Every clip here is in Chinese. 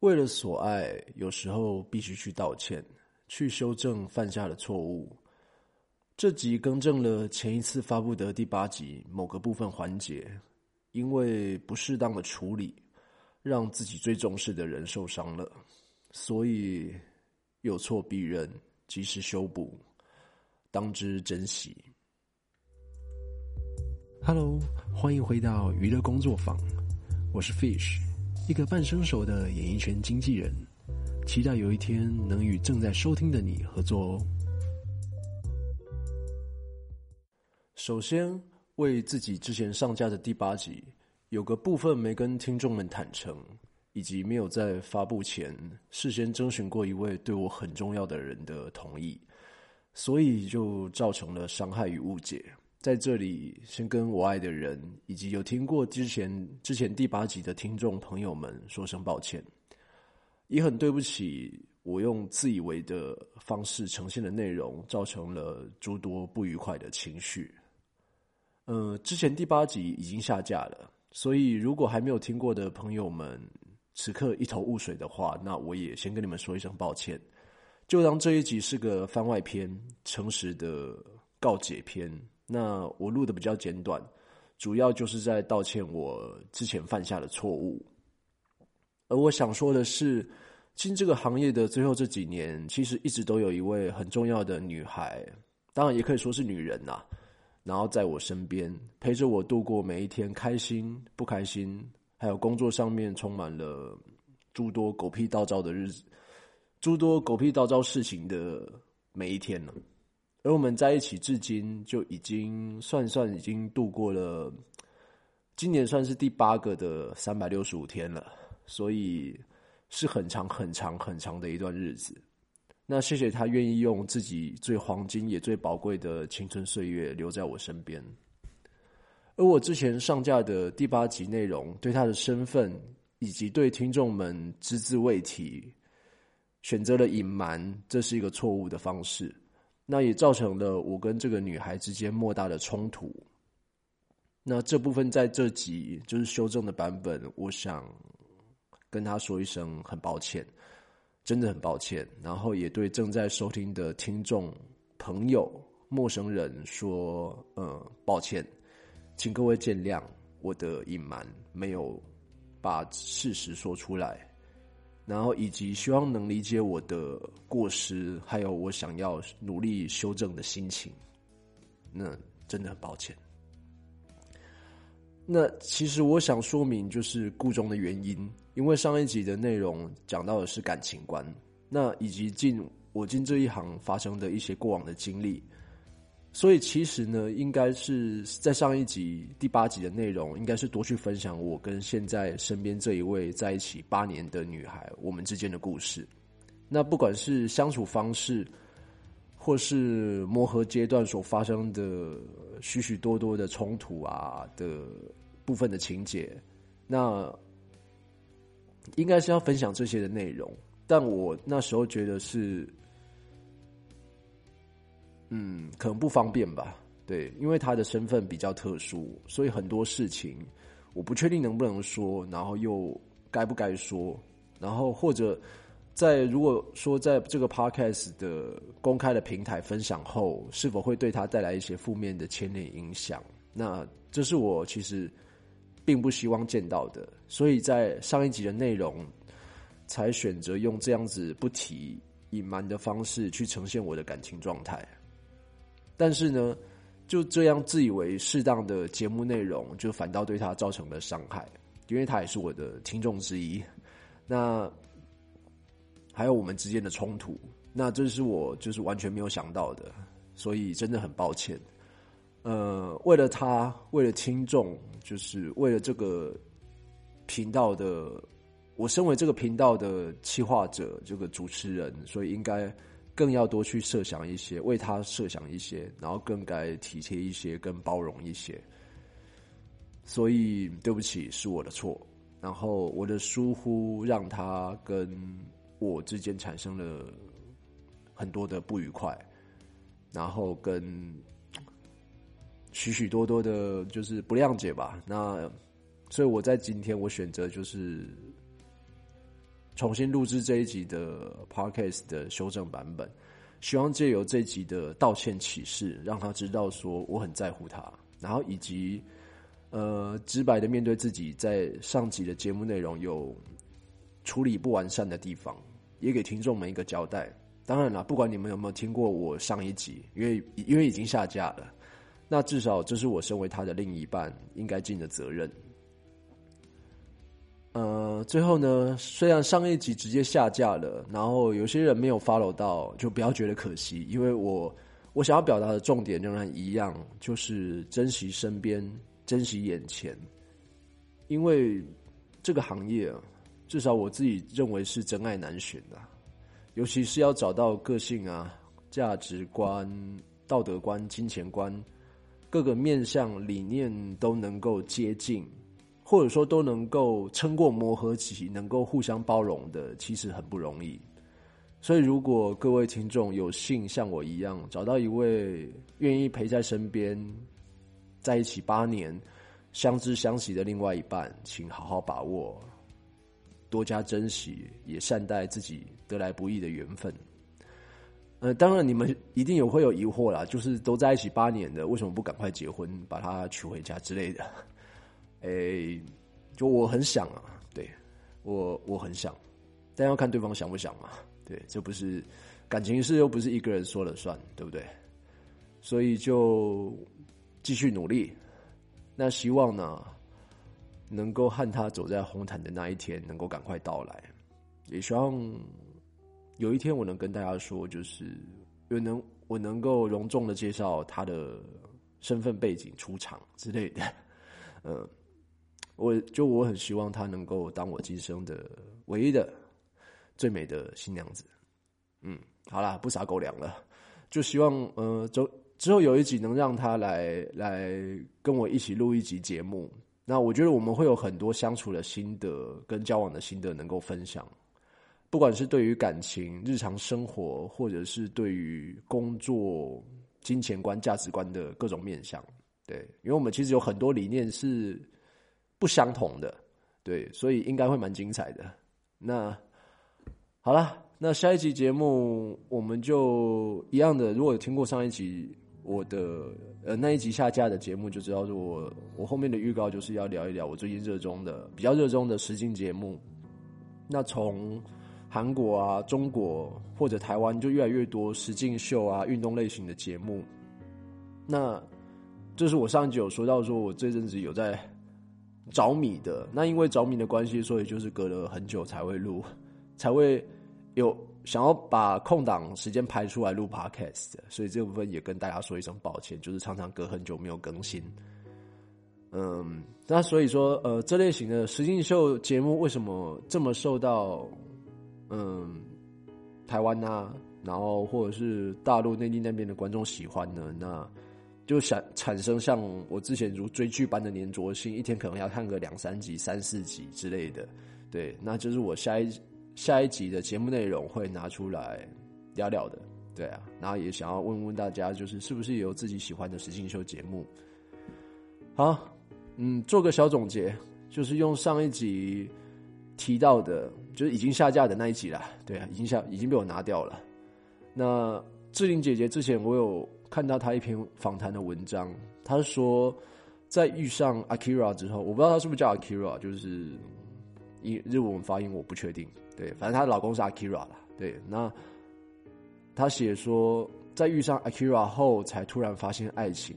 为了所爱，有时候必须去道歉，去修正犯下的错误。这集更正了前一次发布的第八集某个部分环节，因为不适当的处理，让自己最重视的人受伤了，所以有错必认，及时修补，当之珍惜。Hello，欢迎回到娱乐工作坊，我是 Fish。一个半生熟的演艺圈经纪人，期待有一天能与正在收听的你合作哦。首先，为自己之前上架的第八集有个部分没跟听众们坦诚，以及没有在发布前事先征询过一位对我很重要的人的同意，所以就造成了伤害与误解。在这里，先跟我爱的人以及有听过之前之前第八集的听众朋友们说声抱歉，也很对不起我用自以为的方式呈现的内容，造成了诸多不愉快的情绪。呃，之前第八集已经下架了，所以如果还没有听过的朋友们，此刻一头雾水的话，那我也先跟你们说一声抱歉，就当这一集是个番外篇，诚实的告解篇。那我录的比较简短，主要就是在道歉我之前犯下的错误。而我想说的是，进这个行业的最后这几年，其实一直都有一位很重要的女孩，当然也可以说是女人呐。然后在我身边陪着我度过每一天，开心不开心，还有工作上面充满了诸多狗屁倒灶的日子，诸多狗屁倒灶事情的每一天呢。而我们在一起至今就已经算算已经度过了，今年算是第八个的三百六十五天了，所以是很长很长很长的一段日子。那谢谢他愿意用自己最黄金也最宝贵的青春岁月留在我身边。而我之前上架的第八集内容，对他的身份以及对听众们只字未提，选择了隐瞒，这是一个错误的方式。那也造成了我跟这个女孩之间莫大的冲突。那这部分在这集就是修正的版本，我想跟她说一声很抱歉，真的很抱歉。然后也对正在收听的听众、朋友、陌生人说，嗯，抱歉，请各位见谅，我的隐瞒没有把事实说出来。然后以及希望能理解我的过失，还有我想要努力修正的心情，那真的很抱歉。那其实我想说明就是故中的原因，因为上一集的内容讲到的是感情观，那以及进我进这一行发生的一些过往的经历。所以其实呢，应该是在上一集第八集的内容，应该是多去分享我跟现在身边这一位在一起八年的女孩我们之间的故事。那不管是相处方式，或是磨合阶段所发生的许许多多的冲突啊的部分的情节，那应该是要分享这些的内容。但我那时候觉得是。嗯，可能不方便吧？对，因为他的身份比较特殊，所以很多事情我不确定能不能说，然后又该不该说，然后或者在如果说在这个 podcast 的公开的平台分享后，是否会对他带来一些负面的牵连影响？那这是我其实并不希望见到的，所以在上一集的内容才选择用这样子不提、隐瞒的方式去呈现我的感情状态。但是呢，就这样自以为适当的节目内容，就反倒对他造成了伤害，因为他也是我的听众之一。那还有我们之间的冲突，那这是我就是完全没有想到的，所以真的很抱歉。呃，为了他，为了听众，就是为了这个频道的，我身为这个频道的企划者，这个主持人，所以应该。更要多去设想一些，为他设想一些，然后更该体贴一些，更包容一些。所以对不起，是我的错。然后我的疏忽让他跟我之间产生了很多的不愉快，然后跟许许多多的，就是不谅解吧。那所以我在今天，我选择就是重新录制这一集的 podcast 的修正版本，希望借由这集的道歉启事，让他知道说我很在乎他，然后以及呃直白的面对自己在上集的节目内容有处理不完善的地方，也给听众们一个交代。当然了，不管你们有没有听过我上一集，因为因为已经下架了，那至少这是我身为他的另一半应该尽的责任。最后呢，虽然上一集直接下架了，然后有些人没有 follow 到，就不要觉得可惜，因为我我想要表达的重点仍然一样，就是珍惜身边，珍惜眼前，因为这个行业，至少我自己认为是真爱难寻的，尤其是要找到个性啊、价值观、道德观、金钱观各个面向理念都能够接近。或者说都能够撑过磨合期，能够互相包容的，其实很不容易。所以，如果各位听众有幸像我一样找到一位愿意陪在身边、在一起八年、相知相惜的另外一半，请好好把握，多加珍惜，也善待自己得来不易的缘分。呃，当然，你们一定有会有疑惑啦，就是都在一起八年的，为什么不赶快结婚，把她娶回家之类的？诶，就我很想啊，对我我很想，但要看对方想不想嘛。对，这不是感情事，又不是一个人说了算，对不对？所以就继续努力。那希望呢，能够和他走在红毯的那一天能够赶快到来。也希望有一天我能跟大家说，就是有能我能够隆重的介绍他的身份背景、出场之类的，嗯。我就我很希望她能够当我今生的唯一的最美的新娘子，嗯，好啦，不撒狗粮了，就希望呃，之之后有一集能让她来来跟我一起录一集节目。那我觉得我们会有很多相处的心得跟交往的心得能够分享，不管是对于感情、日常生活，或者是对于工作、金钱观、价值观的各种面向。对，因为我们其实有很多理念是。不相同的，对，所以应该会蛮精彩的。那好了，那下一集节目我们就一样的。如果有听过上一集我的呃那一集下架的节目，就知道说我我后面的预告就是要聊一聊我最近热衷的、比较热衷的实境节目。那从韩国啊、中国或者台湾，就越来越多实境秀啊、运动类型的节目。那这是我上一集有说到，说我这阵子有在。着迷的那，因为着迷的关系，所以就是隔了很久才会录，才会有想要把空档时间排出来录 podcast，所以这部分也跟大家说一声抱歉，就是常常隔很久没有更新。嗯，那所以说，呃，这类型的实境秀节目为什么这么受到嗯台湾呐，然后或者是大陆内地那边的观众喜欢呢？那就想产生像我之前如追剧般的粘着性，一天可能要看个两三集、三四集之类的。对，那就是我下一下一集的节目内容会拿出来聊聊的。对啊，然后也想要问问大家，就是是不是有自己喜欢的实境秀节目？好，嗯，做个小总结，就是用上一集提到的，就是已经下架的那一集啦。对啊，已经下已经被我拿掉了。那志玲姐姐之前我有。看到他一篇访谈的文章，他说，在遇上 Akira 之后，我不知道他是不是叫 Akira，就是日日文发音我不确定。对，反正她的老公是 Akira 啦。对，那他写说，在遇上 Akira 后，才突然发现爱情。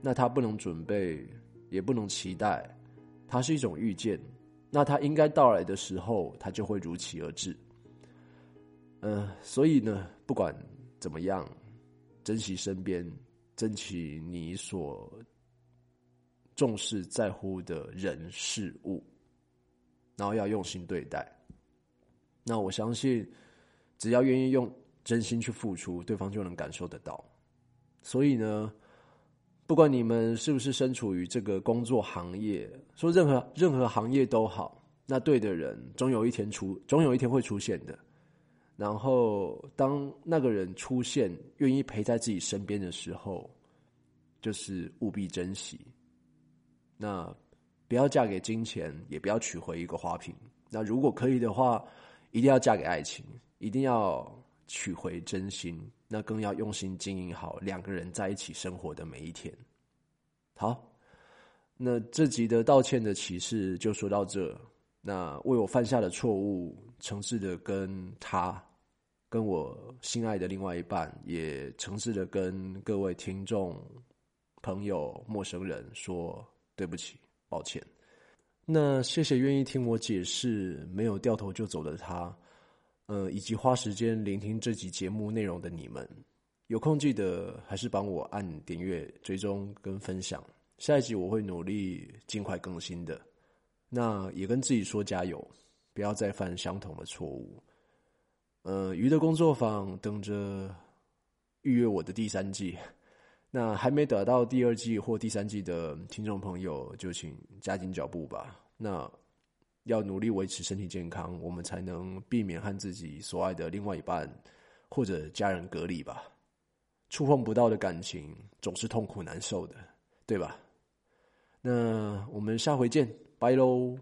那他不能准备，也不能期待，它是一种遇见。那他应该到来的时候，他就会如期而至。嗯，所以呢，不管怎么样。珍惜身边，珍惜你所重视在乎的人事物，然后要用心对待。那我相信，只要愿意用真心去付出，对方就能感受得到。所以呢，不管你们是不是身处于这个工作行业，说任何任何行业都好，那对的人总有一天出，总有一天会出现的。然后，当那个人出现，愿意陪在自己身边的时候，就是务必珍惜。那不要嫁给金钱，也不要娶回一个花瓶。那如果可以的话，一定要嫁给爱情，一定要取回真心，那更要用心经营好两个人在一起生活的每一天。好，那这集的道歉的启示就说到这。那为我犯下的错误，诚挚的跟他，跟我心爱的另外一半，也诚挚的跟各位听众、朋友、陌生人说对不起，抱歉。那谢谢愿意听我解释，没有掉头就走的他，呃，以及花时间聆听这集节目内容的你们，有空记得还是帮我按点阅、追踪跟分享。下一集我会努力尽快更新的。那也跟自己说加油，不要再犯相同的错误。呃，鱼的工作坊等着预约我的第三季。那还没得到第二季或第三季的听众朋友，就请加紧脚步吧。那要努力维持身体健康，我们才能避免和自己所爱的另外一半或者家人隔离吧。触碰不到的感情总是痛苦难受的，对吧？那我们下回见，拜喽。